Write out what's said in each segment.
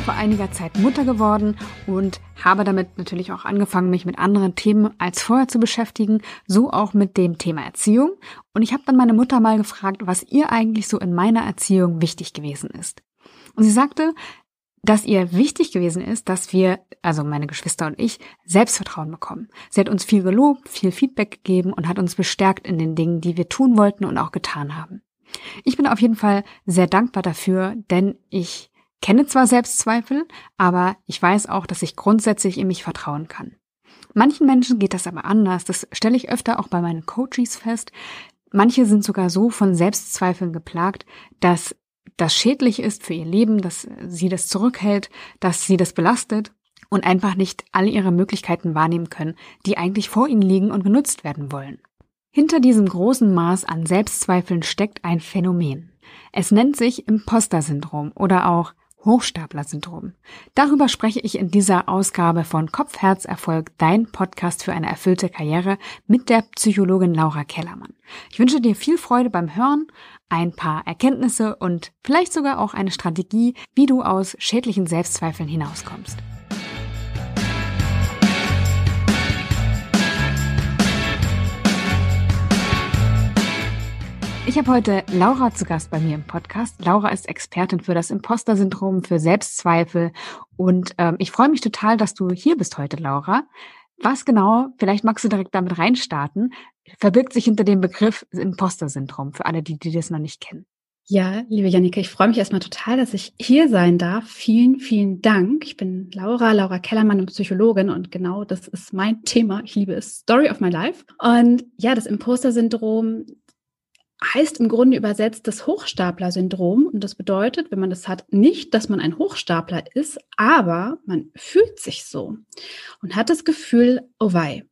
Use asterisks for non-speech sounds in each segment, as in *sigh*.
vor einiger Zeit Mutter geworden und habe damit natürlich auch angefangen, mich mit anderen Themen als vorher zu beschäftigen, so auch mit dem Thema Erziehung. Und ich habe dann meine Mutter mal gefragt, was ihr eigentlich so in meiner Erziehung wichtig gewesen ist. Und sie sagte, dass ihr wichtig gewesen ist, dass wir, also meine Geschwister und ich, Selbstvertrauen bekommen. Sie hat uns viel gelobt, viel Feedback gegeben und hat uns bestärkt in den Dingen, die wir tun wollten und auch getan haben. Ich bin auf jeden Fall sehr dankbar dafür, denn ich kenne zwar Selbstzweifel, aber ich weiß auch, dass ich grundsätzlich in mich vertrauen kann. Manchen Menschen geht das aber anders. Das stelle ich öfter auch bei meinen Coaches fest. Manche sind sogar so von Selbstzweifeln geplagt, dass das schädlich ist für ihr Leben, dass sie das zurückhält, dass sie das belastet und einfach nicht alle ihre Möglichkeiten wahrnehmen können, die eigentlich vor ihnen liegen und genutzt werden wollen. Hinter diesem großen Maß an Selbstzweifeln steckt ein Phänomen. Es nennt sich Imposter-Syndrom oder auch Hochstapler-Syndrom. Darüber spreche ich in dieser Ausgabe von Kopf, Herz, Erfolg, dein Podcast für eine erfüllte Karriere mit der Psychologin Laura Kellermann. Ich wünsche dir viel Freude beim Hören, ein paar Erkenntnisse und vielleicht sogar auch eine Strategie, wie du aus schädlichen Selbstzweifeln hinauskommst. Ich habe heute Laura zu Gast bei mir im Podcast. Laura ist Expertin für das Imposter-Syndrom, für Selbstzweifel. Und ähm, ich freue mich total, dass du hier bist heute, Laura. Was genau, vielleicht magst du direkt damit reinstarten, verbirgt sich hinter dem Begriff Imposter-Syndrom für alle, die, die das noch nicht kennen? Ja, liebe Jannike, ich freue mich erstmal total, dass ich hier sein darf. Vielen, vielen Dank. Ich bin Laura, Laura Kellermann und Psychologin und genau das ist mein Thema. Ich liebe es. Story of my life. Und ja, das Imposter-Syndrom heißt im Grunde übersetzt das Hochstapler-Syndrom. Und das bedeutet, wenn man das hat, nicht, dass man ein Hochstapler ist, aber man fühlt sich so und hat das Gefühl, oh wei,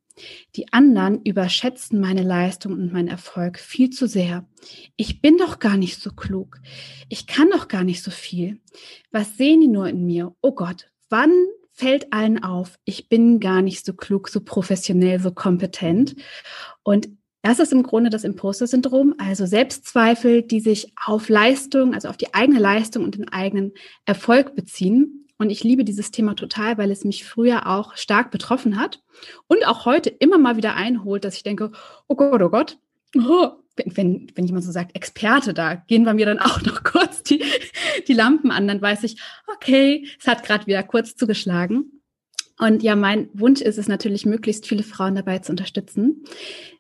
die anderen überschätzen meine Leistung und meinen Erfolg viel zu sehr. Ich bin doch gar nicht so klug. Ich kann doch gar nicht so viel. Was sehen die nur in mir? Oh Gott, wann fällt allen auf, ich bin gar nicht so klug, so professionell, so kompetent. Und das ist im Grunde das Imposter-Syndrom, also Selbstzweifel, die sich auf Leistung, also auf die eigene Leistung und den eigenen Erfolg beziehen. Und ich liebe dieses Thema total, weil es mich früher auch stark betroffen hat und auch heute immer mal wieder einholt, dass ich denke, oh Gott, oh Gott, oh, wenn, wenn, jemand so sagt, Experte, da gehen bei mir dann auch noch kurz die, die Lampen an, dann weiß ich, okay, es hat gerade wieder kurz zugeschlagen. Und ja, mein Wunsch ist es natürlich, möglichst viele Frauen dabei zu unterstützen,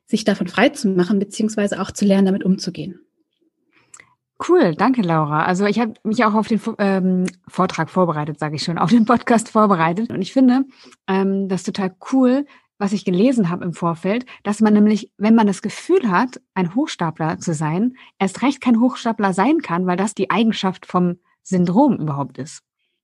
sich davon frei zu machen, beziehungsweise auch zu lernen, damit umzugehen. Cool, danke Laura. Also ich habe mich auch auf den ähm, Vortrag vorbereitet, sage ich schon, auf den Podcast vorbereitet. Und ich finde ähm, das total cool, was ich gelesen habe im Vorfeld, dass man nämlich, wenn man das Gefühl hat, ein Hochstapler zu sein, erst recht kein Hochstapler sein kann, weil das die Eigenschaft vom Syndrom überhaupt ist.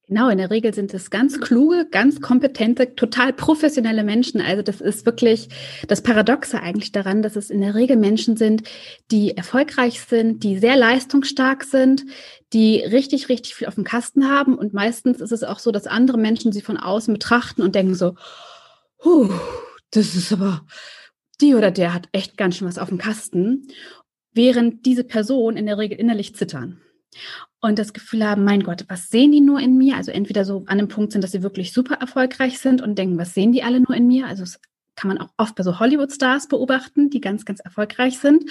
Genau, in der Regel sind es ganz kluge, ganz kompetente, total professionelle Menschen. Also das ist wirklich das Paradoxe eigentlich daran, dass es in der Regel Menschen sind, die erfolgreich sind, die sehr leistungsstark sind, die richtig, richtig viel auf dem Kasten haben. Und meistens ist es auch so, dass andere Menschen sie von außen betrachten und denken so, huh, das ist aber, die oder der hat echt ganz schön was auf dem Kasten, während diese Person in der Regel innerlich zittern und das Gefühl haben, mein Gott, was sehen die nur in mir? Also entweder so an dem Punkt sind, dass sie wirklich super erfolgreich sind und denken, was sehen die alle nur in mir? Also das kann man auch oft bei so Hollywood-Stars beobachten, die ganz, ganz erfolgreich sind.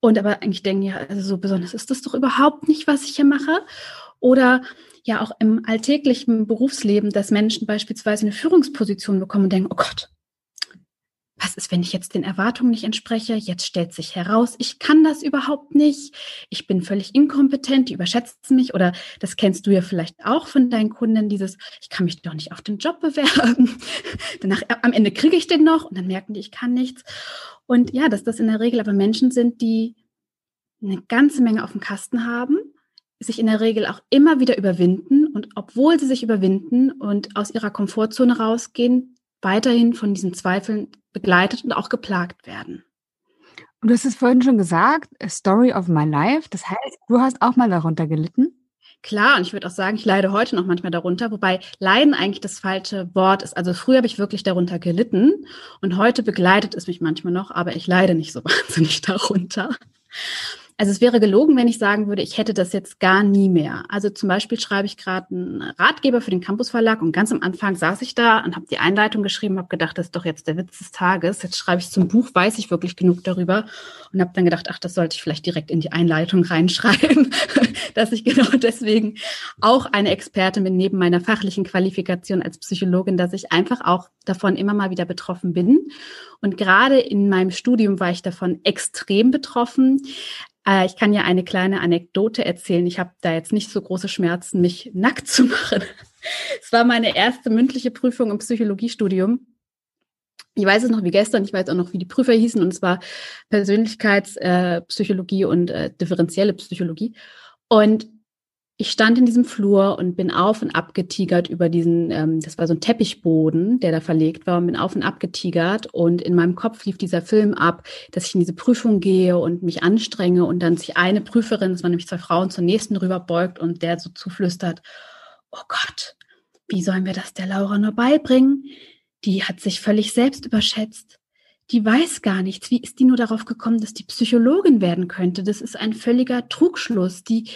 Und aber eigentlich denken, ja, also so besonders ist das doch überhaupt nicht, was ich hier mache. Oder ja auch im alltäglichen Berufsleben, dass Menschen beispielsweise eine Führungsposition bekommen und denken, oh Gott, was ist, wenn ich jetzt den Erwartungen nicht entspreche? Jetzt stellt sich heraus, ich kann das überhaupt nicht. Ich bin völlig inkompetent, die überschätzen mich. Oder das kennst du ja vielleicht auch von deinen Kunden, dieses, ich kann mich doch nicht auf den Job bewerben. *laughs* Danach, äh, am Ende kriege ich den noch und dann merken die, ich kann nichts. Und ja, dass das in der Regel aber Menschen sind, die eine ganze Menge auf dem Kasten haben, sich in der Regel auch immer wieder überwinden und obwohl sie sich überwinden und aus ihrer Komfortzone rausgehen, weiterhin von diesen Zweifeln begleitet und auch geplagt werden. Und du hast es vorhin schon gesagt, a story of my life. Das heißt, du hast auch mal darunter gelitten? Klar, und ich würde auch sagen, ich leide heute noch manchmal darunter, wobei leiden eigentlich das falsche Wort ist. Also früher habe ich wirklich darunter gelitten und heute begleitet es mich manchmal noch, aber ich leide nicht so *laughs* wahnsinnig darunter. Also es wäre gelogen, wenn ich sagen würde, ich hätte das jetzt gar nie mehr. Also zum Beispiel schreibe ich gerade einen Ratgeber für den Campus Verlag und ganz am Anfang saß ich da und habe die Einleitung geschrieben, habe gedacht, das ist doch jetzt der Witz des Tages. Jetzt schreibe ich zum Buch, weiß ich wirklich genug darüber und habe dann gedacht, ach, das sollte ich vielleicht direkt in die Einleitung reinschreiben, *laughs* dass ich genau deswegen auch eine Expertin bin neben meiner fachlichen Qualifikation als Psychologin, dass ich einfach auch davon immer mal wieder betroffen bin. Und gerade in meinem Studium war ich davon extrem betroffen. Äh, ich kann ja eine kleine Anekdote erzählen. Ich habe da jetzt nicht so große Schmerzen, mich *laughs* nackt zu machen. Es war meine erste mündliche Prüfung im Psychologiestudium. Ich weiß es noch wie gestern, ich weiß auch noch, wie die Prüfer hießen, und es war Persönlichkeitspsychologie äh, und äh, differenzielle Psychologie. Und ich stand in diesem Flur und bin auf und ab getigert über diesen, ähm, das war so ein Teppichboden, der da verlegt war, und bin auf und ab getigert und in meinem Kopf lief dieser Film ab, dass ich in diese Prüfung gehe und mich anstrenge und dann sich eine Prüferin, das waren nämlich zwei Frauen, zur nächsten rüberbeugt und der so zuflüstert, oh Gott, wie sollen wir das der Laura nur beibringen? Die hat sich völlig selbst überschätzt. Die weiß gar nichts. Wie ist die nur darauf gekommen, dass die Psychologin werden könnte? Das ist ein völliger Trugschluss. Die,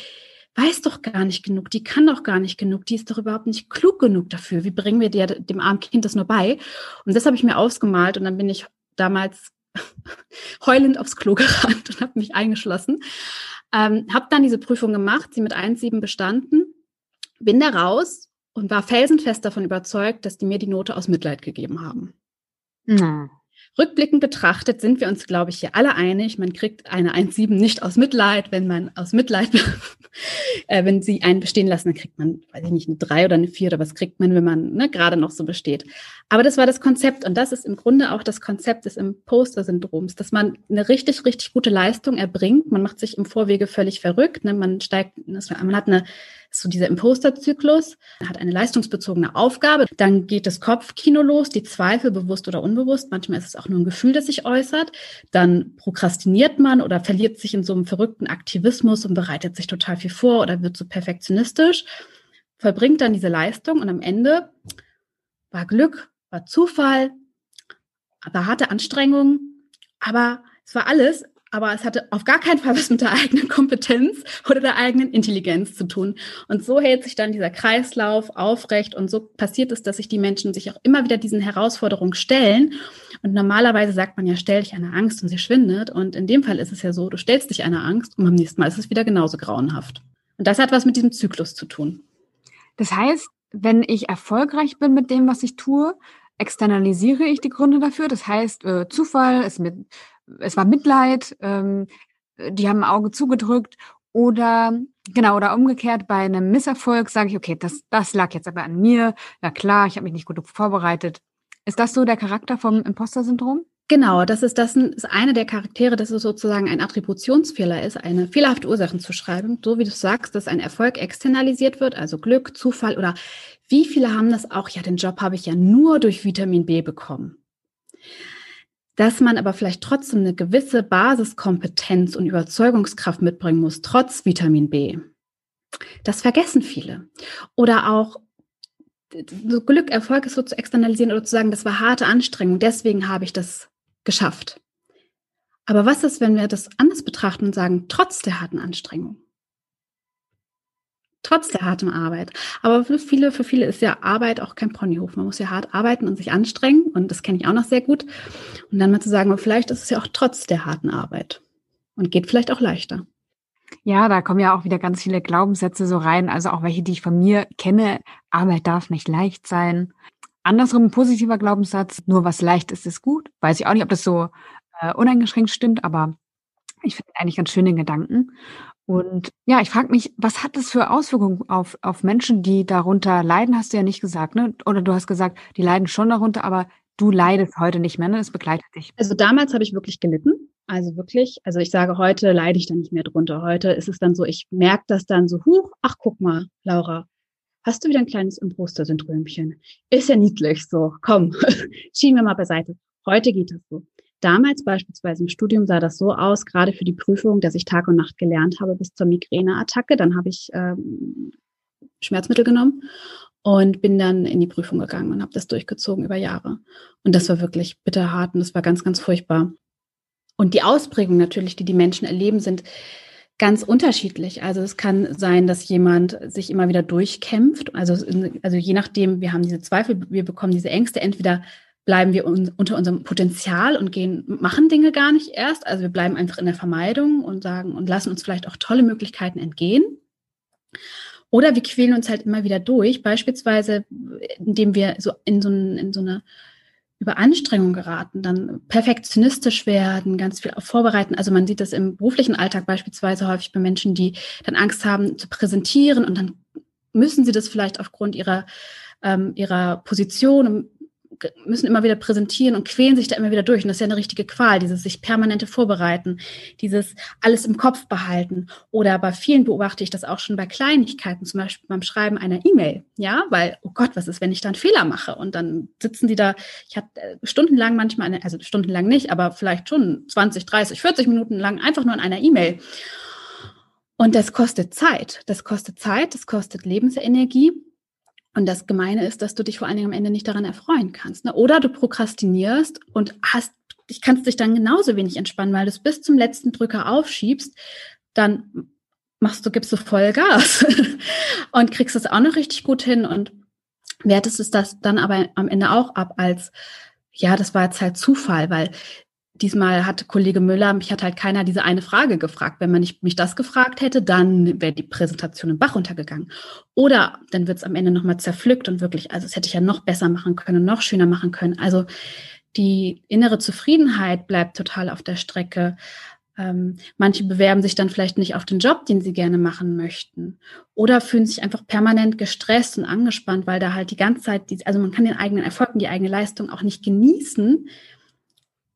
weiß doch gar nicht genug, die kann doch gar nicht genug, die ist doch überhaupt nicht klug genug dafür. Wie bringen wir dir, dem armen Kind das nur bei? Und das habe ich mir ausgemalt und dann bin ich damals *laughs* heulend aufs Klo gerannt und habe mich eingeschlossen. Ähm, habe dann diese Prüfung gemacht, sie mit 1,7 bestanden, bin da raus und war felsenfest davon überzeugt, dass die mir die Note aus Mitleid gegeben haben. Mhm. Rückblickend betrachtet sind wir uns, glaube ich, hier alle einig. Man kriegt eine 1,7 nicht aus Mitleid. Wenn man aus Mitleid, *laughs* äh, wenn sie einen bestehen lassen, dann kriegt man, weiß ich nicht, eine 3 oder eine 4 oder was kriegt man, wenn man ne, gerade noch so besteht. Aber das war das Konzept und das ist im Grunde auch das Konzept des Imposter-Syndroms, dass man eine richtig, richtig gute Leistung erbringt. Man macht sich im Vorwege völlig verrückt. Ne? Man steigt, man hat eine so dieser Imposter-Zyklus, hat eine leistungsbezogene Aufgabe. Dann geht das Kopfkino los, die Zweifel, bewusst oder unbewusst. Manchmal ist es auch nur ein Gefühl, das sich äußert. Dann prokrastiniert man oder verliert sich in so einem verrückten Aktivismus und bereitet sich total viel vor oder wird so perfektionistisch, vollbringt dann diese Leistung und am Ende war Glück, war Zufall, war harte Anstrengung, aber es war alles aber es hatte auf gar keinen Fall was mit der eigenen Kompetenz oder der eigenen Intelligenz zu tun. Und so hält sich dann dieser Kreislauf aufrecht und so passiert es, dass sich die Menschen sich auch immer wieder diesen Herausforderungen stellen. Und normalerweise sagt man ja, stell dich einer Angst und sie schwindet. Und in dem Fall ist es ja so, du stellst dich einer Angst und beim nächsten Mal ist es wieder genauso grauenhaft. Und das hat was mit diesem Zyklus zu tun. Das heißt, wenn ich erfolgreich bin mit dem, was ich tue, externalisiere ich die Gründe dafür. Das heißt, äh, Zufall ist mit es war Mitleid, ähm, die haben ein Auge zugedrückt oder genau, oder umgekehrt bei einem Misserfolg sage ich, okay, das, das lag jetzt aber an mir. Ja klar, ich habe mich nicht gut vorbereitet. Ist das so der Charakter vom Imposter-Syndrom? Genau, das ist das ist eine der Charaktere, dass es sozusagen ein Attributionsfehler ist, eine fehlerhafte Ursachen zu schreiben, so wie du sagst, dass ein Erfolg externalisiert wird, also Glück, Zufall oder wie viele haben das auch, ja, den Job habe ich ja nur durch Vitamin B bekommen dass man aber vielleicht trotzdem eine gewisse Basiskompetenz und Überzeugungskraft mitbringen muss, trotz Vitamin B. Das vergessen viele. Oder auch so Glück, Erfolg ist so zu externalisieren oder zu sagen, das war harte Anstrengung, deswegen habe ich das geschafft. Aber was ist, wenn wir das anders betrachten und sagen, trotz der harten Anstrengung? Trotz der harten Arbeit. Aber für viele, für viele ist ja Arbeit auch kein Ponyhof. Man muss ja hart arbeiten und sich anstrengen. Und das kenne ich auch noch sehr gut. Und dann mal zu sagen, vielleicht ist es ja auch trotz der harten Arbeit. Und geht vielleicht auch leichter. Ja, da kommen ja auch wieder ganz viele Glaubenssätze so rein. Also auch welche, die ich von mir kenne. Arbeit darf nicht leicht sein. Andersrum ein positiver Glaubenssatz. Nur was leicht ist, ist gut. Weiß ich auch nicht, ob das so äh, uneingeschränkt stimmt, aber ich finde eigentlich ganz schöne Gedanken. Und ja, ich frage mich, was hat das für Auswirkungen auf, auf Menschen, die darunter leiden, hast du ja nicht gesagt, ne? Oder du hast gesagt, die leiden schon darunter, aber du leidest heute nicht mehr, ne? Das begleitet dich. Also damals habe ich wirklich gelitten. Also wirklich, also ich sage, heute leide ich dann nicht mehr drunter. Heute ist es dann so, ich merke das dann so, huch, ach guck mal, Laura, hast du wieder ein kleines Imposter-Syndromchen? Ist ja niedlich, so, komm, *laughs* schieben wir mal beiseite. Heute geht das so. Damals beispielsweise im Studium sah das so aus, gerade für die Prüfung, dass ich Tag und Nacht gelernt habe bis zur Migräneattacke. Dann habe ich ähm, Schmerzmittel genommen und bin dann in die Prüfung gegangen und habe das durchgezogen über Jahre. Und das war wirklich bitterhart und das war ganz, ganz furchtbar. Und die Ausprägungen natürlich, die die Menschen erleben, sind Ganz unterschiedlich. Also es kann sein, dass jemand sich immer wieder durchkämpft. Also, also je nachdem, wir haben diese Zweifel, wir bekommen diese Ängste. Entweder bleiben wir un unter unserem Potenzial und gehen, machen Dinge gar nicht erst. Also wir bleiben einfach in der Vermeidung und sagen und lassen uns vielleicht auch tolle Möglichkeiten entgehen. Oder wir quälen uns halt immer wieder durch, beispielsweise indem wir so in so, ein, in so eine Überanstrengung geraten, dann perfektionistisch werden, ganz viel vorbereiten. Also man sieht das im beruflichen Alltag beispielsweise häufig bei Menschen, die dann Angst haben zu präsentieren und dann müssen sie das vielleicht aufgrund ihrer, ähm, ihrer Position müssen immer wieder präsentieren und quälen sich da immer wieder durch. Und das ist ja eine richtige Qual, dieses sich permanente Vorbereiten, dieses alles im Kopf behalten. Oder bei vielen beobachte ich das auch schon bei Kleinigkeiten, zum Beispiel beim Schreiben einer E-Mail. Ja, weil, oh Gott, was ist, wenn ich da einen Fehler mache? Und dann sitzen die da, ich hatte äh, stundenlang manchmal, eine, also stundenlang nicht, aber vielleicht schon 20, 30, 40 Minuten lang einfach nur an einer E-Mail. Und das kostet Zeit. Das kostet Zeit, das kostet Lebensenergie. Und das Gemeine ist, dass du dich vor allen Dingen am Ende nicht daran erfreuen kannst. Ne? Oder du prokrastinierst und hast, ich kannst dich dann genauso wenig entspannen, weil du es bis zum letzten Drücker aufschiebst, dann machst du, gibst du voll Gas *laughs* und kriegst es auch noch richtig gut hin und wertest es das dann aber am Ende auch ab als, ja, das war jetzt halt Zufall, weil Diesmal hat Kollege Müller, mich hat halt keiner diese eine Frage gefragt. Wenn man nicht mich das gefragt hätte, dann wäre die Präsentation im Bach runtergegangen. Oder dann wird es am Ende nochmal zerpflückt und wirklich, also das hätte ich ja noch besser machen können, noch schöner machen können. Also die innere Zufriedenheit bleibt total auf der Strecke. Ähm, manche bewerben sich dann vielleicht nicht auf den Job, den sie gerne machen möchten. Oder fühlen sich einfach permanent gestresst und angespannt, weil da halt die ganze Zeit, die, also man kann den eigenen Erfolg und die eigene Leistung auch nicht genießen,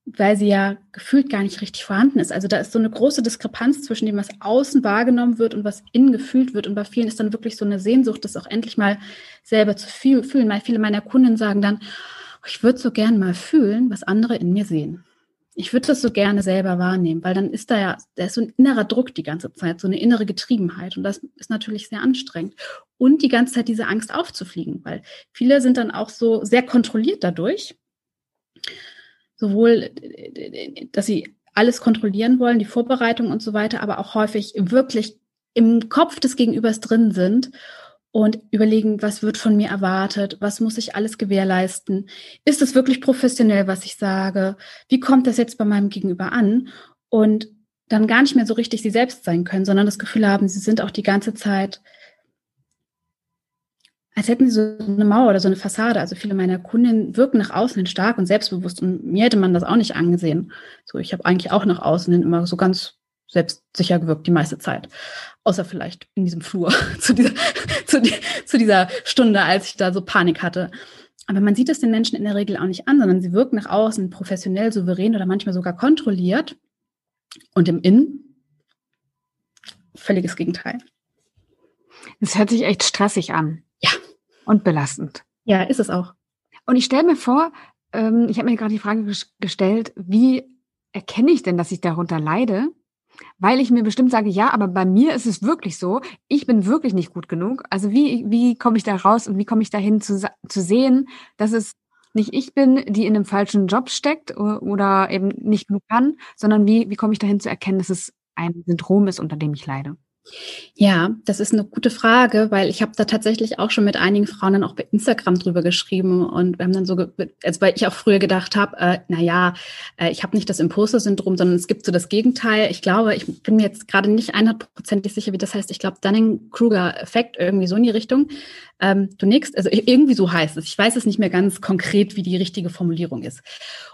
weil sie ja gefühlt gar nicht richtig vorhanden ist. Also da ist so eine große Diskrepanz zwischen dem, was außen wahrgenommen wird und was innen gefühlt wird. Und bei vielen ist dann wirklich so eine Sehnsucht, das auch endlich mal selber zu fühlen. Weil viele meiner Kunden sagen dann, oh, ich würde so gern mal fühlen, was andere in mir sehen. Ich würde das so gerne selber wahrnehmen, weil dann ist da ja, da ist so ein innerer Druck die ganze Zeit, so eine innere Getriebenheit. Und das ist natürlich sehr anstrengend. Und die ganze Zeit diese Angst aufzufliegen, weil viele sind dann auch so sehr kontrolliert dadurch sowohl, dass sie alles kontrollieren wollen, die Vorbereitung und so weiter, aber auch häufig wirklich im Kopf des Gegenübers drin sind und überlegen, was wird von mir erwartet, was muss ich alles gewährleisten, ist es wirklich professionell, was ich sage, wie kommt das jetzt bei meinem Gegenüber an? Und dann gar nicht mehr so richtig sie selbst sein können, sondern das Gefühl haben, sie sind auch die ganze Zeit als hätten sie so eine Mauer oder so eine Fassade. Also viele meiner Kunden wirken nach außen hin stark und selbstbewusst und mir hätte man das auch nicht angesehen. So, ich habe eigentlich auch nach außen hin immer so ganz selbstsicher gewirkt die meiste Zeit. Außer vielleicht in diesem Flur *laughs* zu dieser, *laughs* zu, die, zu dieser Stunde, als ich da so Panik hatte. Aber man sieht es den Menschen in der Regel auch nicht an, sondern sie wirken nach außen professionell, souverän oder manchmal sogar kontrolliert. Und im Innen völliges Gegenteil. Es hört sich echt stressig an. Und belastend. Ja, ist es auch. Und ich stelle mir vor, ähm, ich habe mir gerade die Frage gestellt, wie erkenne ich denn, dass ich darunter leide? Weil ich mir bestimmt sage, ja, aber bei mir ist es wirklich so, ich bin wirklich nicht gut genug. Also wie, wie komme ich da raus und wie komme ich dahin zu, zu sehen, dass es nicht ich bin, die in einem falschen Job steckt oder eben nicht genug kann, sondern wie, wie komme ich dahin zu erkennen, dass es ein Syndrom ist, unter dem ich leide? Ja, das ist eine gute Frage, weil ich habe da tatsächlich auch schon mit einigen Frauen dann auch bei Instagram drüber geschrieben und wir haben dann so, also weil ich auch früher gedacht habe, äh, na ja, äh, ich habe nicht das Imposter-Syndrom, sondern es gibt so das Gegenteil. Ich glaube, ich bin mir jetzt gerade nicht einhundertprozentig sicher, wie das heißt. Ich glaube, Dunning-Kruger-Effekt irgendwie so in die Richtung. Ähm, nix, also irgendwie so heißt es. Ich weiß es nicht mehr ganz konkret, wie die richtige Formulierung ist.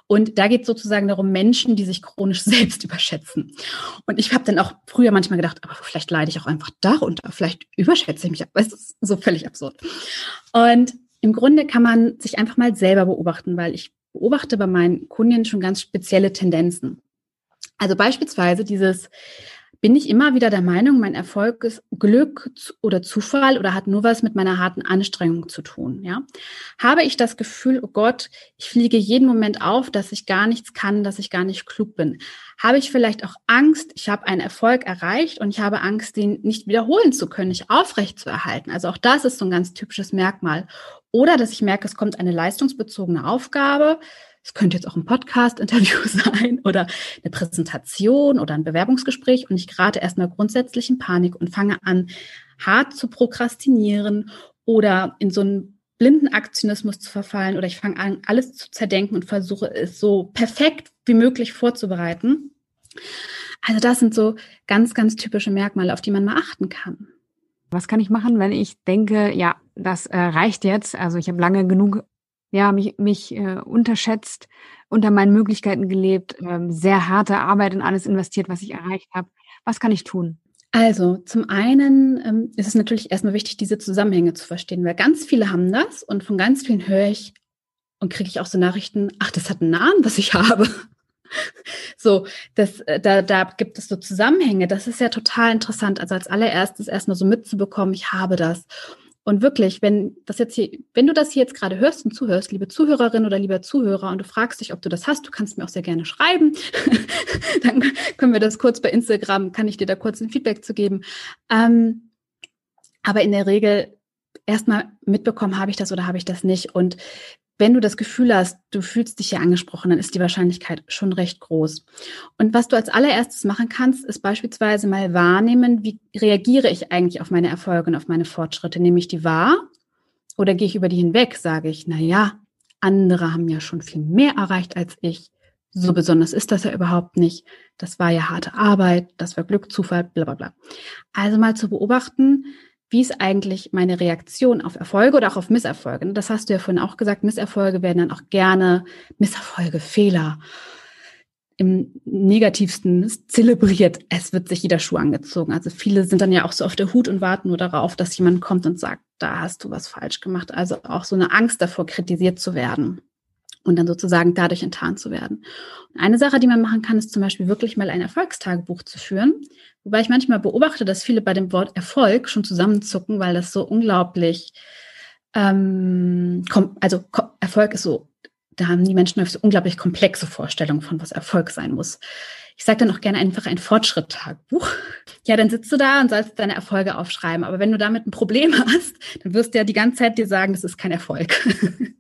Und da geht es sozusagen darum, Menschen, die sich chronisch *laughs* selbst überschätzen. Und ich habe dann auch früher manchmal gedacht, aber vielleicht leide ich auch einfach darunter, vielleicht überschätze ich mich. Aber es ist so völlig absurd. Und im Grunde kann man sich einfach mal selber beobachten, weil ich beobachte bei meinen Kunden schon ganz spezielle Tendenzen. Also beispielsweise dieses, bin ich immer wieder der Meinung, mein Erfolg ist Glück oder Zufall oder hat nur was mit meiner harten Anstrengung zu tun. Ja? Habe ich das Gefühl, oh Gott, ich fliege jeden Moment auf, dass ich gar nichts kann, dass ich gar nicht klug bin? Habe ich vielleicht auch Angst, ich habe einen Erfolg erreicht und ich habe Angst, den nicht wiederholen zu können, nicht aufrecht zu erhalten? Also auch das ist so ein ganz typisches Merkmal. Oder dass ich merke, es kommt eine leistungsbezogene Aufgabe, Es könnte jetzt auch ein Podcast-Interview *laughs* sein oder eine Präsentation oder ein Bewerbungsgespräch und ich gerate erstmal grundsätzlich in Panik und fange an, hart zu prokrastinieren oder in so einen blinden Aktionismus zu verfallen oder ich fange an, alles zu zerdenken und versuche es so perfekt wie möglich vorzubereiten. Also das sind so ganz, ganz typische Merkmale, auf die man mal achten kann. Was kann ich machen, wenn ich denke, ja, das äh, reicht jetzt? Also ich habe lange genug, ja, mich, mich äh, unterschätzt, unter meinen Möglichkeiten gelebt, äh, sehr harte Arbeit in alles investiert, was ich erreicht habe. Was kann ich tun? Also zum einen ähm, ist es natürlich erstmal wichtig, diese Zusammenhänge zu verstehen, weil ganz viele haben das und von ganz vielen höre ich und kriege ich auch so Nachrichten, ach, das hat einen Namen, was ich *laughs* habe. So, das, äh, da, da gibt es so Zusammenhänge. Das ist ja total interessant. Also als allererstes erstmal so mitzubekommen, ich habe das. Und wirklich, wenn das jetzt hier, wenn du das hier jetzt gerade hörst und zuhörst, liebe Zuhörerin oder lieber Zuhörer, und du fragst dich, ob du das hast, du kannst mir auch sehr gerne schreiben. *laughs* Dann können wir das kurz bei Instagram, kann ich dir da kurz ein Feedback zu geben. Ähm, aber in der Regel erstmal mitbekommen, habe ich das oder habe ich das nicht. Und wenn du das Gefühl hast, du fühlst dich hier angesprochen, dann ist die Wahrscheinlichkeit schon recht groß. Und was du als allererstes machen kannst, ist beispielsweise mal wahrnehmen, wie reagiere ich eigentlich auf meine Erfolge und auf meine Fortschritte? Nehme ich die wahr oder gehe ich über die hinweg? Sage ich, na ja, andere haben ja schon viel mehr erreicht als ich. So besonders ist das ja überhaupt nicht. Das war ja harte Arbeit, das war Glück, Zufall, bla bla bla. Also mal zu beobachten, wie ist eigentlich meine Reaktion auf Erfolge oder auch auf Misserfolge? Das hast du ja vorhin auch gesagt, Misserfolge werden dann auch gerne Misserfolge, Fehler im negativsten zelebriert. Es wird sich jeder Schuh angezogen. Also viele sind dann ja auch so auf der Hut und warten nur darauf, dass jemand kommt und sagt, da hast du was falsch gemacht. Also auch so eine Angst davor, kritisiert zu werden und dann sozusagen dadurch enttarnt zu werden. Eine Sache, die man machen kann, ist zum Beispiel wirklich mal ein Erfolgstagebuch zu führen. Wobei ich manchmal beobachte, dass viele bei dem Wort Erfolg schon zusammenzucken, weil das so unglaublich, ähm, also Erfolg ist so, da haben die Menschen so unglaublich komplexe Vorstellungen von, was Erfolg sein muss. Ich sage dann auch gerne einfach ein Fortschritt-Tagebuch. *laughs* Ja, dann sitzt du da und sollst deine Erfolge aufschreiben. Aber wenn du damit ein Problem *laughs* hast, dann wirst du ja die ganze Zeit dir sagen, das ist kein Erfolg. *laughs*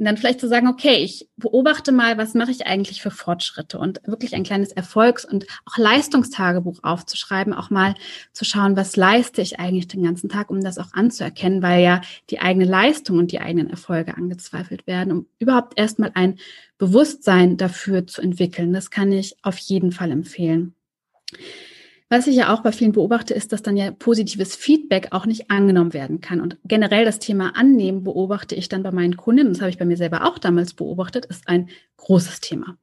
Und dann vielleicht zu sagen, okay, ich beobachte mal, was mache ich eigentlich für Fortschritte und wirklich ein kleines Erfolgs- und auch Leistungstagebuch aufzuschreiben, auch mal zu schauen, was leiste ich eigentlich den ganzen Tag, um das auch anzuerkennen, weil ja die eigene Leistung und die eigenen Erfolge angezweifelt werden, um überhaupt erstmal ein Bewusstsein dafür zu entwickeln. Das kann ich auf jeden Fall empfehlen. Was ich ja auch bei vielen beobachte, ist, dass dann ja positives Feedback auch nicht angenommen werden kann. Und generell das Thema Annehmen beobachte ich dann bei meinen Kundinnen, das habe ich bei mir selber auch damals beobachtet, ist ein großes Thema.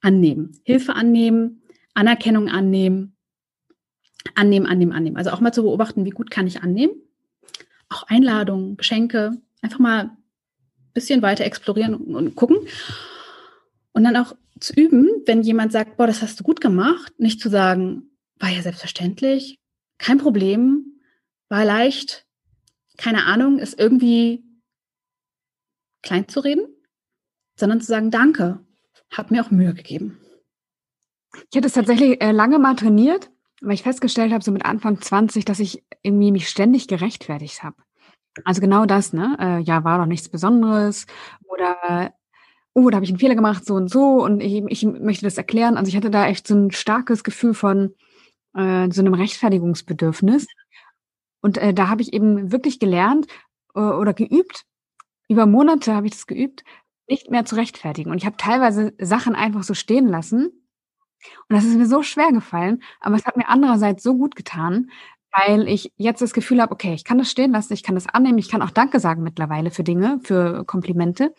Annehmen. Hilfe annehmen, Anerkennung annehmen, annehmen, annehmen, annehmen. Also auch mal zu beobachten, wie gut kann ich annehmen. Auch Einladungen, Geschenke, einfach mal ein bisschen weiter explorieren und gucken. Und dann auch zu üben, wenn jemand sagt, boah, das hast du gut gemacht, nicht zu sagen, war ja selbstverständlich, kein Problem, war leicht, keine Ahnung, ist irgendwie klein zu reden, sondern zu sagen, danke, hat mir auch Mühe gegeben. Ich hatte es tatsächlich äh, lange mal trainiert, weil ich festgestellt habe, so mit Anfang 20, dass ich irgendwie mich ständig gerechtfertigt habe. Also genau das, ne? Äh, ja, war doch nichts Besonderes oder oh, da habe ich einen Fehler gemacht, so und so und ich, ich möchte das erklären. Also ich hatte da echt so ein starkes Gefühl von, äh, so einem Rechtfertigungsbedürfnis. Und äh, da habe ich eben wirklich gelernt äh, oder geübt, über Monate habe ich das geübt, nicht mehr zu rechtfertigen. Und ich habe teilweise Sachen einfach so stehen lassen. Und das ist mir so schwer gefallen, aber es hat mir andererseits so gut getan, weil ich jetzt das Gefühl habe, okay, ich kann das stehen lassen, ich kann das annehmen, ich kann auch Danke sagen mittlerweile für Dinge, für Komplimente.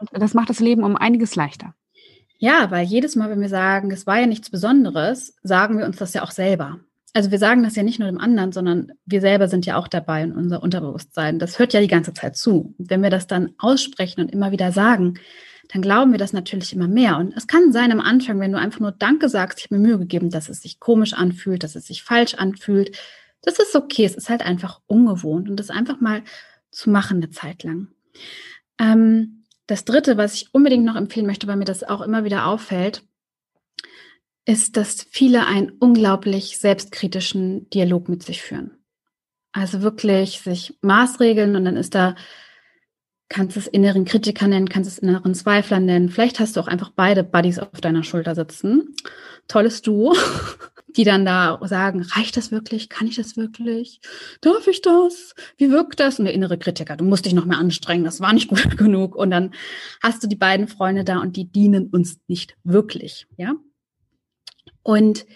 Und das macht das Leben um einiges leichter. Ja, weil jedes Mal, wenn wir sagen, es war ja nichts Besonderes, sagen wir uns das ja auch selber. Also wir sagen das ja nicht nur dem anderen, sondern wir selber sind ja auch dabei in unser Unterbewusstsein. Das hört ja die ganze Zeit zu. Wenn wir das dann aussprechen und immer wieder sagen, dann glauben wir das natürlich immer mehr. Und es kann sein am Anfang, wenn du einfach nur Danke sagst, ich habe mir Mühe gegeben, dass es sich komisch anfühlt, dass es sich falsch anfühlt. Das ist okay. Es ist halt einfach ungewohnt und das einfach mal zu machen eine Zeit lang. Ähm, das Dritte, was ich unbedingt noch empfehlen möchte, weil mir das auch immer wieder auffällt, ist, dass viele einen unglaublich selbstkritischen Dialog mit sich führen. Also wirklich sich maßregeln und dann ist da kannst es inneren Kritiker nennen, kannst es inneren Zweifler nennen. Vielleicht hast du auch einfach beide Buddies auf deiner Schulter sitzen. Tolles Duo, *laughs* die dann da sagen, reicht das wirklich? Kann ich das wirklich? Darf ich das? Wie wirkt das? Und der innere Kritiker, du musst dich noch mehr anstrengen, das war nicht gut *laughs* genug. Und dann hast du die beiden Freunde da und die dienen uns nicht wirklich, ja? Und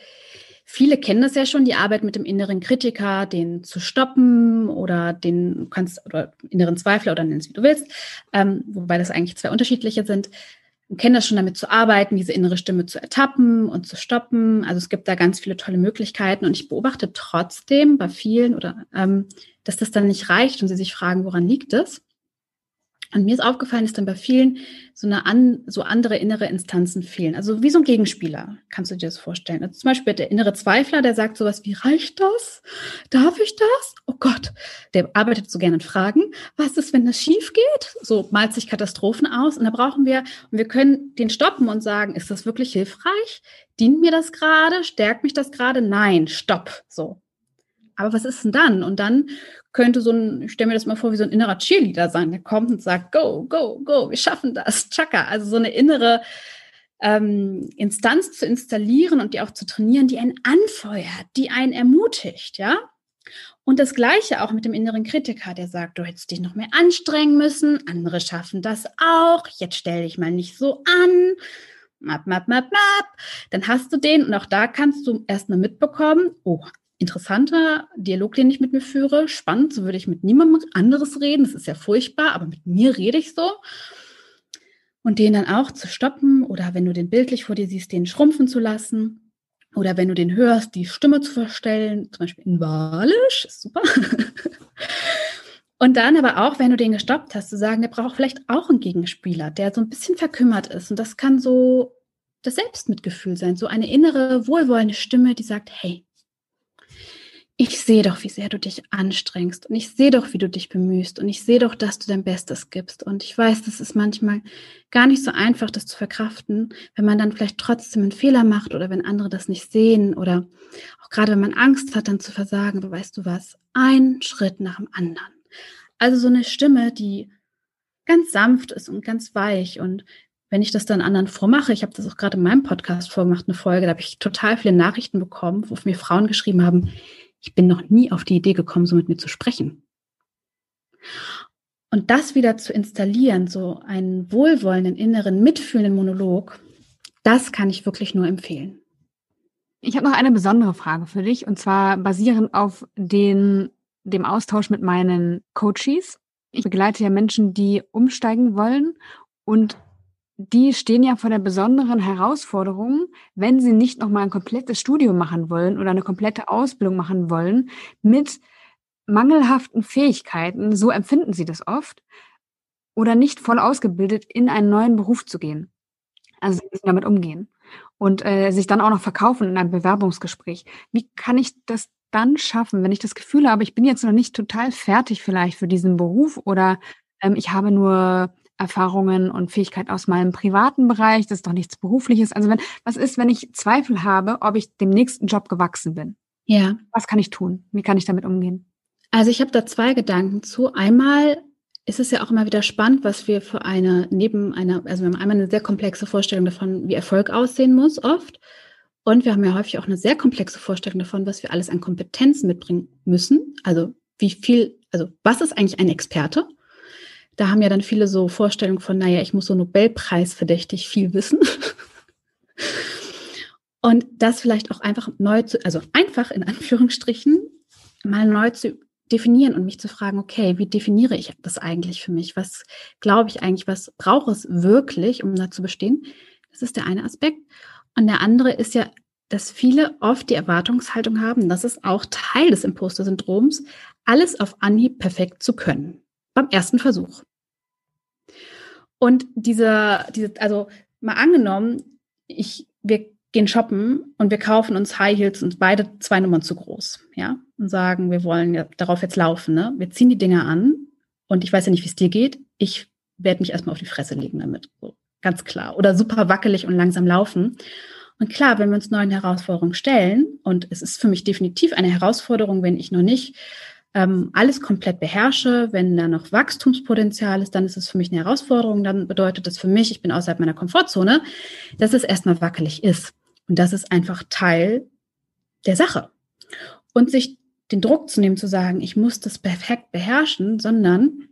Viele kennen das ja schon, die Arbeit mit dem inneren Kritiker, den zu stoppen oder den kannst oder inneren Zweifler oder nennst wie du willst, ähm, wobei das eigentlich zwei unterschiedliche sind. Kennen das schon damit zu arbeiten, diese innere Stimme zu ertappen und zu stoppen. Also es gibt da ganz viele tolle Möglichkeiten und ich beobachte trotzdem bei vielen oder ähm, dass das dann nicht reicht und sie sich fragen, woran liegt es? Und mir ist aufgefallen, dass dann bei vielen so eine an, so andere innere Instanzen fehlen. Also wie so ein Gegenspieler, kannst du dir das vorstellen. Also zum Beispiel der innere Zweifler, der sagt sowas wie, reicht das? Darf ich das? Oh Gott, der arbeitet so gerne in Fragen. Was ist, wenn das schief geht? So malt sich Katastrophen aus. Und da brauchen wir, und wir können den stoppen und sagen, ist das wirklich hilfreich? Dient mir das gerade? Stärkt mich das gerade? Nein, stopp. So. Aber was ist denn dann? Und dann könnte so ein, ich stelle mir das mal vor, wie so ein innerer Cheerleader sein, der kommt und sagt, go, go, go, wir schaffen das, tschakka. Also so eine innere ähm, Instanz zu installieren und die auch zu trainieren, die einen anfeuert, die einen ermutigt, ja. Und das Gleiche auch mit dem inneren Kritiker, der sagt, du hättest dich noch mehr anstrengen müssen, andere schaffen das auch, jetzt stell dich mal nicht so an. Map, map, map, map. Dann hast du den und auch da kannst du erstmal mitbekommen, oh, interessanter Dialog, den ich mit mir führe. Spannend, so würde ich mit niemandem anderes reden. Das ist ja furchtbar, aber mit mir rede ich so. Und den dann auch zu stoppen oder wenn du den bildlich vor dir siehst, den schrumpfen zu lassen. Oder wenn du den hörst, die Stimme zu verstellen, zum Beispiel in Walisch, ist super. *laughs* Und dann aber auch, wenn du den gestoppt hast, zu sagen, der braucht vielleicht auch einen Gegenspieler, der so ein bisschen verkümmert ist. Und das kann so das Selbstmitgefühl sein, so eine innere, wohlwollende Stimme, die sagt, hey, ich sehe doch, wie sehr du dich anstrengst und ich sehe doch, wie du dich bemühst und ich sehe doch, dass du dein Bestes gibst. Und ich weiß, das ist manchmal gar nicht so einfach, das zu verkraften, wenn man dann vielleicht trotzdem einen Fehler macht oder wenn andere das nicht sehen oder auch gerade wenn man Angst hat, dann zu versagen. Aber weißt du was? Ein Schritt nach dem anderen. Also so eine Stimme, die ganz sanft ist und ganz weich und wenn ich das dann anderen vormache, ich habe das auch gerade in meinem Podcast vorgemacht, eine Folge, da habe ich total viele Nachrichten bekommen, wo mir Frauen geschrieben haben, ich bin noch nie auf die Idee gekommen, so mit mir zu sprechen. Und das wieder zu installieren, so einen wohlwollenden, inneren, mitfühlenden Monolog, das kann ich wirklich nur empfehlen. Ich habe noch eine besondere Frage für dich, und zwar basierend auf den, dem Austausch mit meinen Coaches. Ich begleite ja Menschen, die umsteigen wollen und die stehen ja vor der besonderen Herausforderung, wenn sie nicht nochmal ein komplettes Studium machen wollen oder eine komplette Ausbildung machen wollen, mit mangelhaften Fähigkeiten, so empfinden sie das oft, oder nicht voll ausgebildet in einen neuen Beruf zu gehen. Also sie müssen damit umgehen und äh, sich dann auch noch verkaufen in einem Bewerbungsgespräch. Wie kann ich das dann schaffen, wenn ich das Gefühl habe, ich bin jetzt noch nicht total fertig vielleicht für diesen Beruf oder ähm, ich habe nur Erfahrungen und Fähigkeiten aus meinem privaten Bereich, das ist doch nichts Berufliches. Also wenn, was ist, wenn ich Zweifel habe, ob ich dem nächsten Job gewachsen bin? Ja. Was kann ich tun? Wie kann ich damit umgehen? Also ich habe da zwei Gedanken zu. Einmal ist es ja auch immer wieder spannend, was wir für eine, neben einer, also wir haben einmal eine sehr komplexe Vorstellung davon, wie Erfolg aussehen muss, oft. Und wir haben ja häufig auch eine sehr komplexe Vorstellung davon, was wir alles an Kompetenzen mitbringen müssen. Also wie viel, also was ist eigentlich ein Experte? Da haben ja dann viele so Vorstellungen von, naja, ich muss so Nobelpreis verdächtig viel wissen. *laughs* Und das vielleicht auch einfach neu zu, also einfach in Anführungsstrichen, mal neu zu definieren und mich zu fragen, okay, wie definiere ich das eigentlich für mich? Was glaube ich eigentlich, was brauche es wirklich, um da zu bestehen? Das ist der eine Aspekt. Und der andere ist ja, dass viele oft die Erwartungshaltung haben, das ist auch Teil des Imposter-Syndroms, alles auf Anhieb perfekt zu können. Beim ersten Versuch. Und dieser, diese, also mal angenommen, ich, wir gehen shoppen und wir kaufen uns High Heels und beide zwei Nummern zu groß, ja, und sagen, wir wollen ja darauf jetzt laufen, ne? Wir ziehen die Dinger an und ich weiß ja nicht, wie es dir geht. Ich werde mich erstmal auf die Fresse legen damit, so, ganz klar. Oder super wackelig und langsam laufen. Und klar, wenn wir uns neuen Herausforderungen stellen, und es ist für mich definitiv eine Herausforderung, wenn ich noch nicht ähm, alles komplett beherrsche. Wenn da noch Wachstumspotenzial ist, dann ist es für mich eine Herausforderung. Dann bedeutet das für mich, ich bin außerhalb meiner Komfortzone, dass es erstmal wackelig ist. Und das ist einfach Teil der Sache. Und sich den Druck zu nehmen, zu sagen, ich muss das perfekt beherrschen, sondern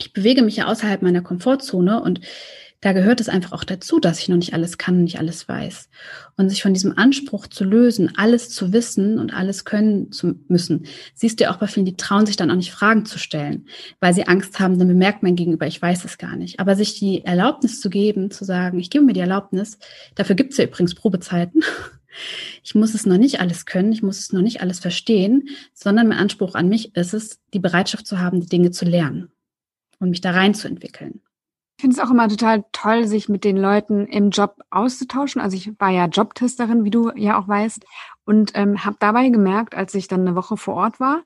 ich bewege mich ja außerhalb meiner Komfortzone und da gehört es einfach auch dazu, dass ich noch nicht alles kann, nicht alles weiß. Und sich von diesem Anspruch zu lösen, alles zu wissen und alles können zu müssen, siehst du ja auch bei vielen, die trauen sich dann auch nicht Fragen zu stellen, weil sie Angst haben, dann bemerkt mein Gegenüber, ich weiß es gar nicht. Aber sich die Erlaubnis zu geben, zu sagen, ich gebe mir die Erlaubnis, dafür gibt es ja übrigens Probezeiten. *laughs* Ich muss es noch nicht alles können, ich muss es noch nicht alles verstehen, sondern mein Anspruch an mich ist es, die Bereitschaft zu haben, die Dinge zu lernen und mich da reinzuentwickeln. Ich finde es auch immer total toll, sich mit den Leuten im Job auszutauschen. Also ich war ja Jobtesterin, wie du ja auch weißt, und ähm, habe dabei gemerkt, als ich dann eine Woche vor Ort war,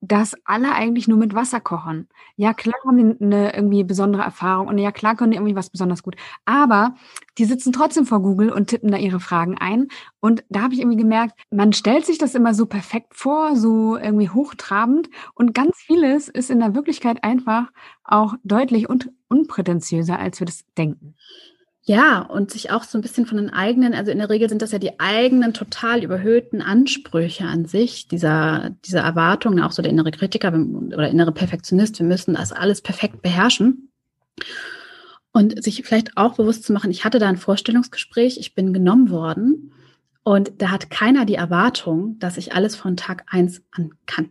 dass alle eigentlich nur mit Wasser kochen. Ja, klar haben die eine irgendwie besondere Erfahrung und ja, klar können die irgendwie was besonders gut. Aber die sitzen trotzdem vor Google und tippen da ihre Fragen ein. Und da habe ich irgendwie gemerkt, man stellt sich das immer so perfekt vor, so irgendwie hochtrabend. Und ganz vieles ist in der Wirklichkeit einfach auch deutlich und unprätentiöser, als wir das denken. Ja, und sich auch so ein bisschen von den eigenen, also in der Regel sind das ja die eigenen total überhöhten Ansprüche an sich, dieser, dieser Erwartungen, auch so der innere Kritiker oder innere Perfektionist, wir müssen das alles perfekt beherrschen. Und sich vielleicht auch bewusst zu machen, ich hatte da ein Vorstellungsgespräch, ich bin genommen worden. Und da hat keiner die Erwartung, dass ich alles von Tag eins an kann,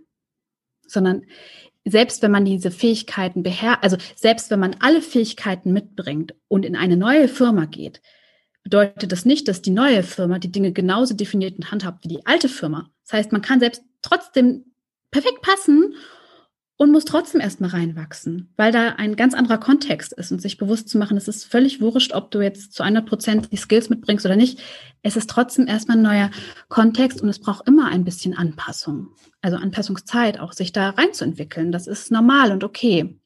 sondern selbst wenn man diese Fähigkeiten beherrscht, also selbst wenn man alle Fähigkeiten mitbringt und in eine neue Firma geht, bedeutet das nicht, dass die neue Firma die Dinge genauso definiert und handhabt wie die alte Firma. Das heißt, man kann selbst trotzdem perfekt passen und muss trotzdem erstmal reinwachsen, weil da ein ganz anderer Kontext ist und sich bewusst zu machen, es ist völlig wurscht, ob du jetzt zu 100 Prozent die Skills mitbringst oder nicht. Es ist trotzdem erstmal ein neuer Kontext und es braucht immer ein bisschen Anpassung, also Anpassungszeit, auch sich da reinzuentwickeln. Das ist normal und okay.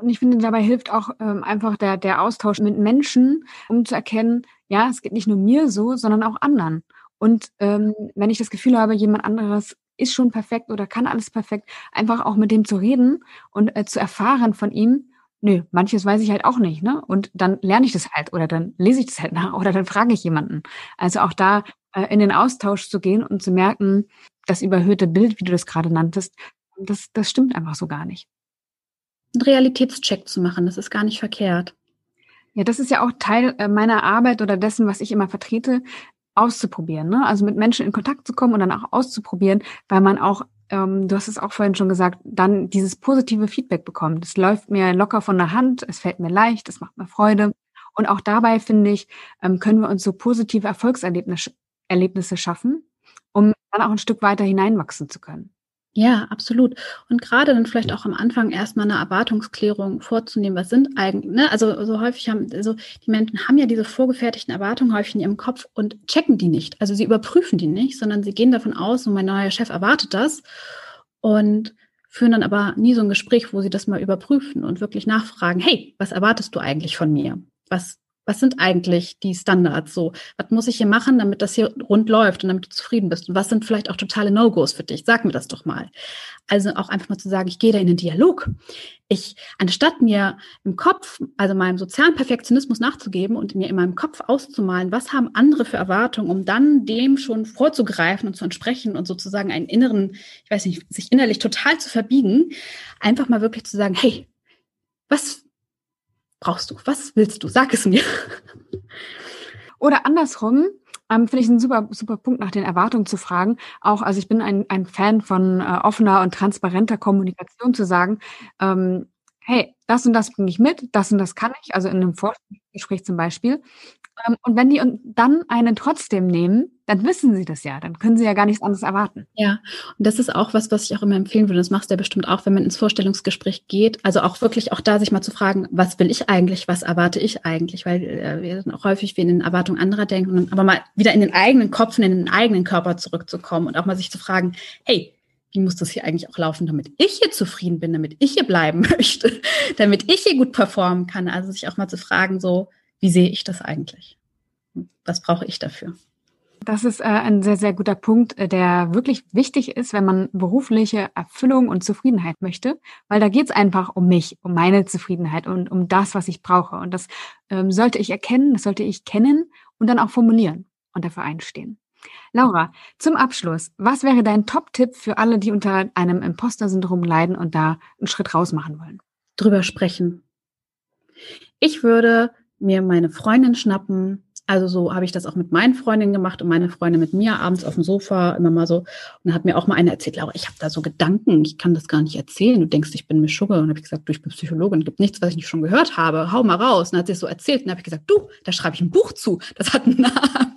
Und ich finde, dabei hilft auch ähm, einfach der, der Austausch mit Menschen, um zu erkennen, ja, es geht nicht nur mir so, sondern auch anderen. Und ähm, wenn ich das Gefühl habe, jemand anderes ist schon perfekt oder kann alles perfekt, einfach auch mit dem zu reden und äh, zu erfahren von ihm, nö, manches weiß ich halt auch nicht, ne? Und dann lerne ich das halt oder dann lese ich das halt nach *laughs* oder dann frage ich jemanden. Also auch da äh, in den Austausch zu gehen und zu merken, das überhöhte Bild, wie du das gerade nanntest, das, das stimmt einfach so gar nicht. Einen Realitätscheck zu machen, das ist gar nicht verkehrt. Ja, das ist ja auch Teil äh, meiner Arbeit oder dessen, was ich immer vertrete, auszuprobieren, ne? Also mit Menschen in Kontakt zu kommen und dann auch auszuprobieren, weil man auch, ähm, du hast es auch vorhin schon gesagt, dann dieses positive Feedback bekommt. Es läuft mir locker von der Hand, es fällt mir leicht, es macht mir Freude. Und auch dabei, finde ich, ähm, können wir uns so positive Erfolgserlebnisse Erlebnisse schaffen, um dann auch ein Stück weiter hineinwachsen zu können. Ja, absolut. Und gerade dann vielleicht auch am Anfang erstmal eine Erwartungsklärung vorzunehmen. Was sind eigentlich, ne? Also so häufig haben, also die Menschen haben ja diese vorgefertigten Erwartungen häufig in ihrem Kopf und checken die nicht. Also sie überprüfen die nicht, sondern sie gehen davon aus, und mein neuer Chef erwartet das und führen dann aber nie so ein Gespräch, wo sie das mal überprüfen und wirklich nachfragen, hey, was erwartest du eigentlich von mir? Was was sind eigentlich die Standards so? Was muss ich hier machen, damit das hier rund läuft und damit du zufrieden bist? Und was sind vielleicht auch totale No-Gos für dich? Sag mir das doch mal. Also auch einfach mal zu sagen, ich gehe da in den Dialog. Ich, anstatt mir im Kopf, also meinem sozialen Perfektionismus nachzugeben und mir in meinem Kopf auszumalen, was haben andere für Erwartungen, um dann dem schon vorzugreifen und zu entsprechen und sozusagen einen inneren, ich weiß nicht, sich innerlich total zu verbiegen, einfach mal wirklich zu sagen, hey, was brauchst du? Was willst du? Sag es mir. Oder andersrum, ähm, finde ich ein super, super Punkt, nach den Erwartungen zu fragen. Auch, also ich bin ein, ein Fan von äh, offener und transparenter Kommunikation zu sagen, ähm, hey, das und das bringe ich mit, das und das kann ich, also in einem Vorgespräch zum Beispiel. Ähm, und wenn die dann einen trotzdem nehmen, dann wissen sie das ja, dann können sie ja gar nichts anderes erwarten. Ja, und das ist auch was, was ich auch immer empfehlen würde. Das machst du ja bestimmt auch, wenn man ins Vorstellungsgespräch geht. Also auch wirklich auch da sich mal zu fragen, was will ich eigentlich, was erwarte ich eigentlich? Weil äh, wir dann auch häufig wie in den Erwartungen anderer denken, aber mal wieder in den eigenen Kopf und in den eigenen Körper zurückzukommen und auch mal sich zu fragen, hey, wie muss das hier eigentlich auch laufen, damit ich hier zufrieden bin, damit ich hier bleiben *laughs* möchte, damit ich hier gut performen kann. Also sich auch mal zu fragen, so, wie sehe ich das eigentlich? Was brauche ich dafür? Das ist äh, ein sehr, sehr guter Punkt, äh, der wirklich wichtig ist, wenn man berufliche Erfüllung und Zufriedenheit möchte, weil da geht es einfach um mich, um meine Zufriedenheit und um das, was ich brauche. Und das ähm, sollte ich erkennen, das sollte ich kennen und dann auch formulieren und dafür einstehen. Laura, zum Abschluss, was wäre dein Top-Tipp für alle, die unter einem Imposter-Syndrom leiden und da einen Schritt raus machen wollen? Drüber sprechen. Ich würde mir meine Freundin schnappen, also so habe ich das auch mit meinen Freundinnen gemacht und meine Freundin mit mir abends auf dem Sofa immer mal so. Und dann hat mir auch mal eine erzählt, Laura, ich habe da so Gedanken, ich kann das gar nicht erzählen. Du denkst, ich bin Mischugge. Und habe ich gesagt, du, ich bin Psychologin, gibt nichts, was ich nicht schon gehört habe. Hau mal raus. Und dann hat sie es so erzählt. Und dann habe ich gesagt, du, da schreibe ich ein Buch zu. Das hat einen Namen. *laughs*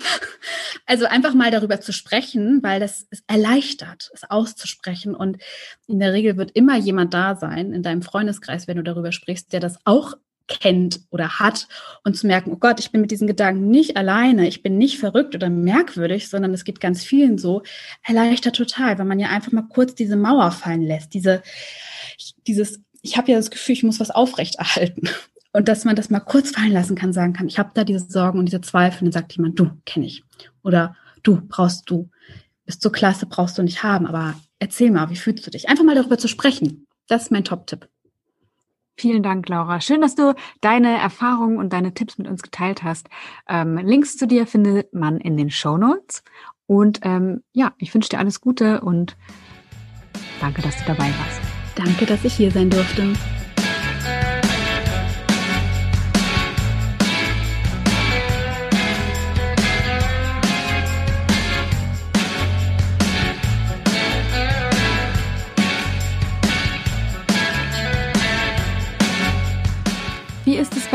Also einfach mal darüber zu sprechen, weil das ist erleichtert, es auszusprechen. Und in der Regel wird immer jemand da sein in deinem Freundeskreis, wenn du darüber sprichst, der das auch kennt oder hat und zu merken, oh Gott, ich bin mit diesen Gedanken nicht alleine, ich bin nicht verrückt oder merkwürdig, sondern es geht ganz vielen so, erleichtert total, weil man ja einfach mal kurz diese Mauer fallen lässt, diese, dieses, ich habe ja das Gefühl, ich muss was aufrechterhalten. *laughs* Und dass man das mal kurz fallen lassen kann, sagen kann, ich habe da diese Sorgen und diese Zweifel, und dann sagt jemand, du, kenne ich. Oder du, brauchst du, bist so klasse, brauchst du nicht haben, aber erzähl mal, wie fühlst du dich? Einfach mal darüber zu sprechen. Das ist mein Top-Tipp. Vielen Dank, Laura. Schön, dass du deine Erfahrungen und deine Tipps mit uns geteilt hast. Ähm, Links zu dir findet man in den Show Notes. Und ähm, ja, ich wünsche dir alles Gute und danke, dass du dabei warst. Danke, dass ich hier sein durfte.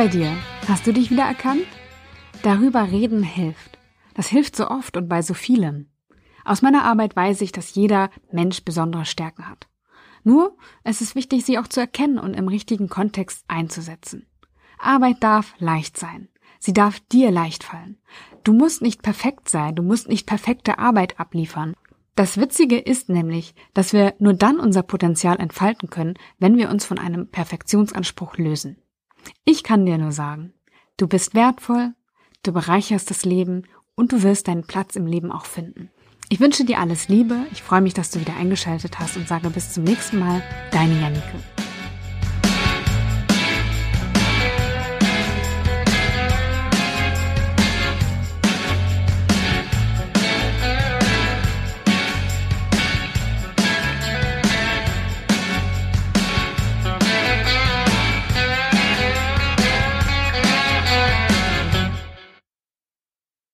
Bei dir? Hast du dich wieder erkannt? Darüber reden hilft. Das hilft so oft und bei so vielem. Aus meiner Arbeit weiß ich, dass jeder Mensch besondere Stärken hat. Nur, es ist wichtig, sie auch zu erkennen und im richtigen Kontext einzusetzen. Arbeit darf leicht sein. Sie darf dir leicht fallen. Du musst nicht perfekt sein, du musst nicht perfekte Arbeit abliefern. Das Witzige ist nämlich, dass wir nur dann unser Potenzial entfalten können, wenn wir uns von einem Perfektionsanspruch lösen. Ich kann dir nur sagen, du bist wertvoll, du bereicherst das Leben und du wirst deinen Platz im Leben auch finden. Ich wünsche dir alles Liebe, ich freue mich, dass du wieder eingeschaltet hast und sage bis zum nächsten Mal, deine Janike.